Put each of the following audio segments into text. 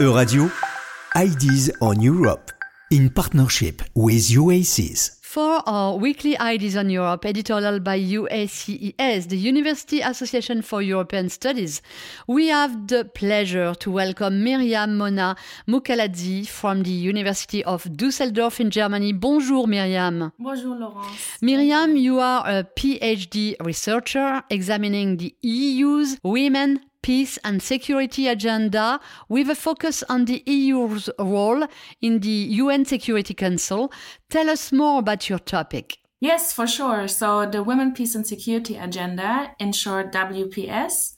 Euradio, Ideas on Europe, in partnership with UACES. For our weekly Ideas on Europe, editorial by UACES, the University Association for European Studies, we have the pleasure to welcome Miriam Mona Mukhaladze from the University of Dusseldorf in Germany. Bonjour, Miriam. Bonjour, Laurence. Miriam, you are a PhD researcher examining the EU's women peace and security agenda with a focus on the EU's role in the UN Security Council. Tell us more about your topic. Yes, for sure. So, the Women, Peace and Security Agenda, in short WPS,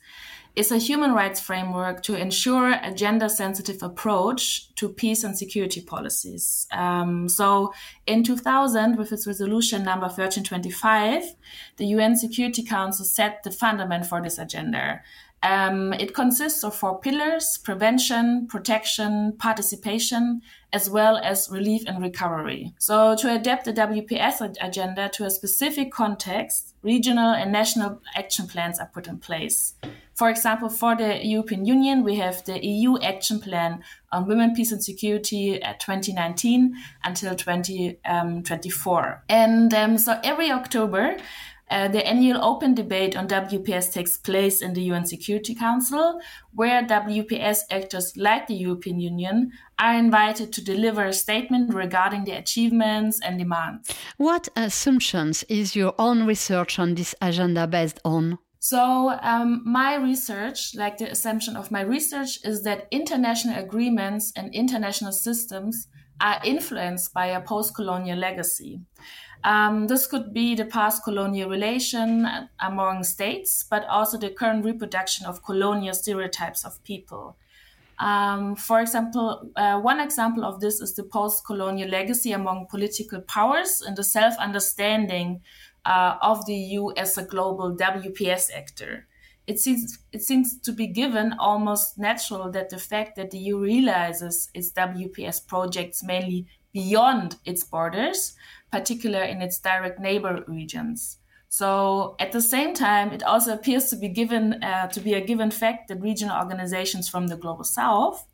is a human rights framework to ensure a gender sensitive approach to peace and security policies. Um, so, in 2000, with its resolution number 1325, the UN Security Council set the fundament for this agenda. Um, it consists of four pillars prevention, protection, participation, as well as relief and recovery. So, to adapt the WPS agenda to a specific context, regional and national action plans are put in place. For example, for the European Union, we have the EU Action Plan on Women, Peace and Security at 2019 until 2024. Um, and um, so every October, uh, the annual open debate on WPS takes place in the UN Security Council, where WPS actors like the European Union are invited to deliver a statement regarding the achievements and demands. What assumptions is your own research on this agenda based on? So, um, my research, like the assumption of my research, is that international agreements and international systems are influenced by a post colonial legacy. Um, this could be the past colonial relation among states, but also the current reproduction of colonial stereotypes of people. Um, for example, uh, one example of this is the post colonial legacy among political powers and the self understanding uh, of the EU as a global WPS actor. It seems, it seems to be given almost natural that the fact that the EU realizes its WPS projects mainly beyond its borders particular in its direct neighbor regions. So at the same time, it also appears to be given uh, to be a given fact that regional organizations from the global south,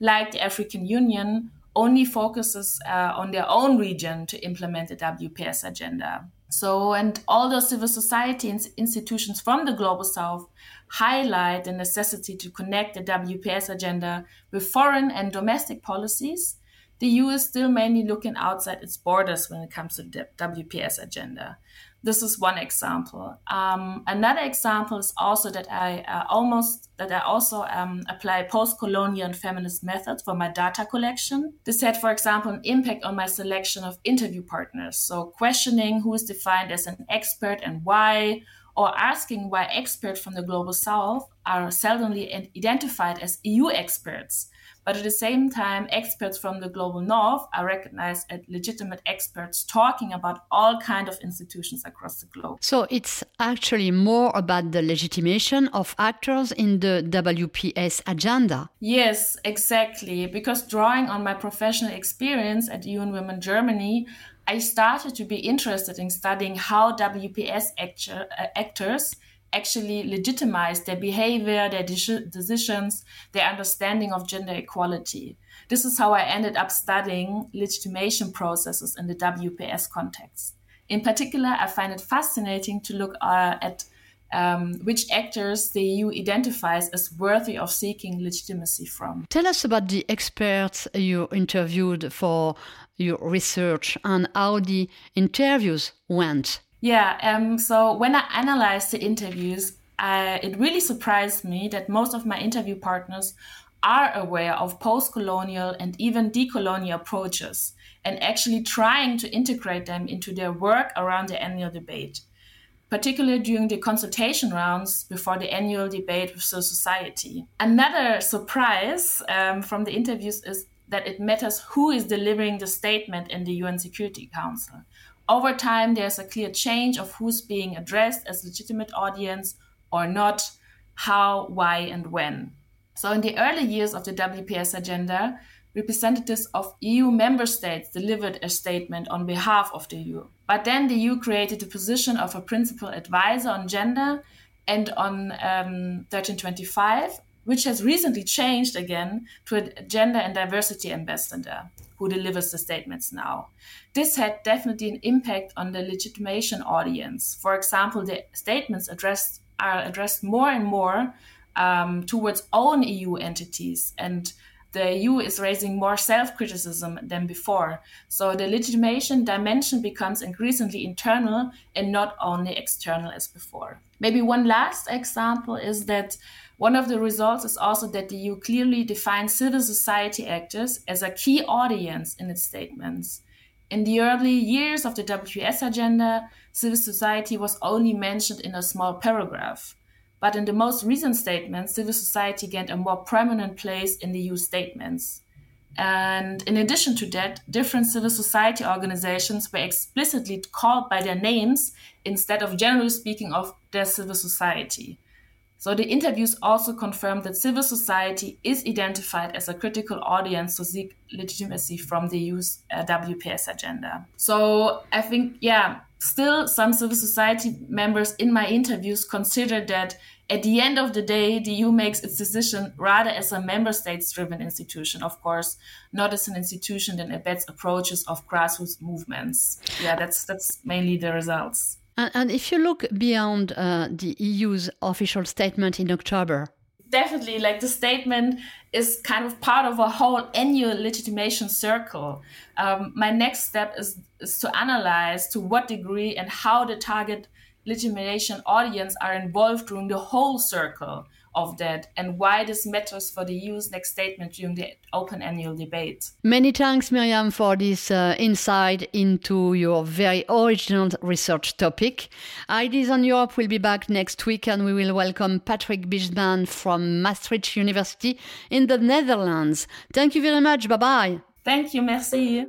like the African Union, only focuses uh, on their own region to implement the WPS agenda. So, and all those civil society institutions from the global south highlight the necessity to connect the WPS agenda with foreign and domestic policies the EU is still mainly looking outside its borders when it comes to the WPS agenda. This is one example. Um, another example is also that I uh, almost that I also um, apply post-colonial and feminist methods for my data collection. This had, for example, an impact on my selection of interview partners. So questioning who is defined as an expert and why, or asking why experts from the global south are seldomly identified as EU experts but at the same time, experts from the global north are recognized as legitimate experts talking about all kind of institutions across the globe. So it's actually more about the legitimation of actors in the WPS agenda. Yes, exactly. Because drawing on my professional experience at UN Women Germany, I started to be interested in studying how WPS actor, uh, actors actually legitimize their behavior, their de- decisions, their understanding of gender equality. This is how I ended up studying legitimation processes in the WPS context. In particular, I find it fascinating to look uh, at um, which actors the EU identifies as worthy of seeking legitimacy from. Tell us about the experts you interviewed for your research and how the interviews went. Yeah, um, so when I analyzed the interviews, it really surprised me that most of my interview partners are aware of post colonial and even decolonial approaches and actually trying to integrate them into their work around the annual debate, particularly during the consultation rounds before the annual debate with the society. Another surprise um, from the interviews is that it matters who is delivering the statement in the UN Security Council over time, there's a clear change of who's being addressed as legitimate audience or not, how, why, and when. So, in the early years of the WPS agenda, representatives of EU member states delivered a statement on behalf of the EU. But then the EU created the position of a principal advisor on gender and on um, 1325 which has recently changed again to a gender and diversity ambassador who delivers the statements now. This had definitely an impact on the legitimation audience. For example, the statements addressed are addressed more and more um, towards own EU entities and the EU is raising more self criticism than before. So the legitimation dimension becomes increasingly internal and not only external as before. Maybe one last example is that one of the results is also that the EU clearly defines civil society actors as a key audience in its statements. In the early years of the WPS agenda, civil society was only mentioned in a small paragraph. But in the most recent statements, civil society gained a more prominent place in the EU statements. And in addition to that, different civil society organizations were explicitly called by their names instead of generally speaking of their civil society. So the interviews also confirmed that civil society is identified as a critical audience to seek legitimacy from the EU's uh, WPS agenda. So I think, yeah, still some civil society members in my interviews consider that at the end of the day, the EU makes its decision rather as a member states driven institution, of course, not as an institution that embeds approaches of grassroots movements. Yeah, that's that's mainly the results. And, and if you look beyond uh, the EU's official statement in October, definitely like the statement is kind of part of a whole annual legitimation circle. Um, my next step is, is to analyze to what degree and how the target legitimation audience are involved during the whole circle of that and why this matters for the EU's next statement during the open annual debate. Many thanks, Miriam, for this uh, insight into your very original research topic. Ideas on Europe will be back next week and we will welcome Patrick Bijman from Maastricht University in the Netherlands. Thank you very much. Bye bye. Thank you. Merci.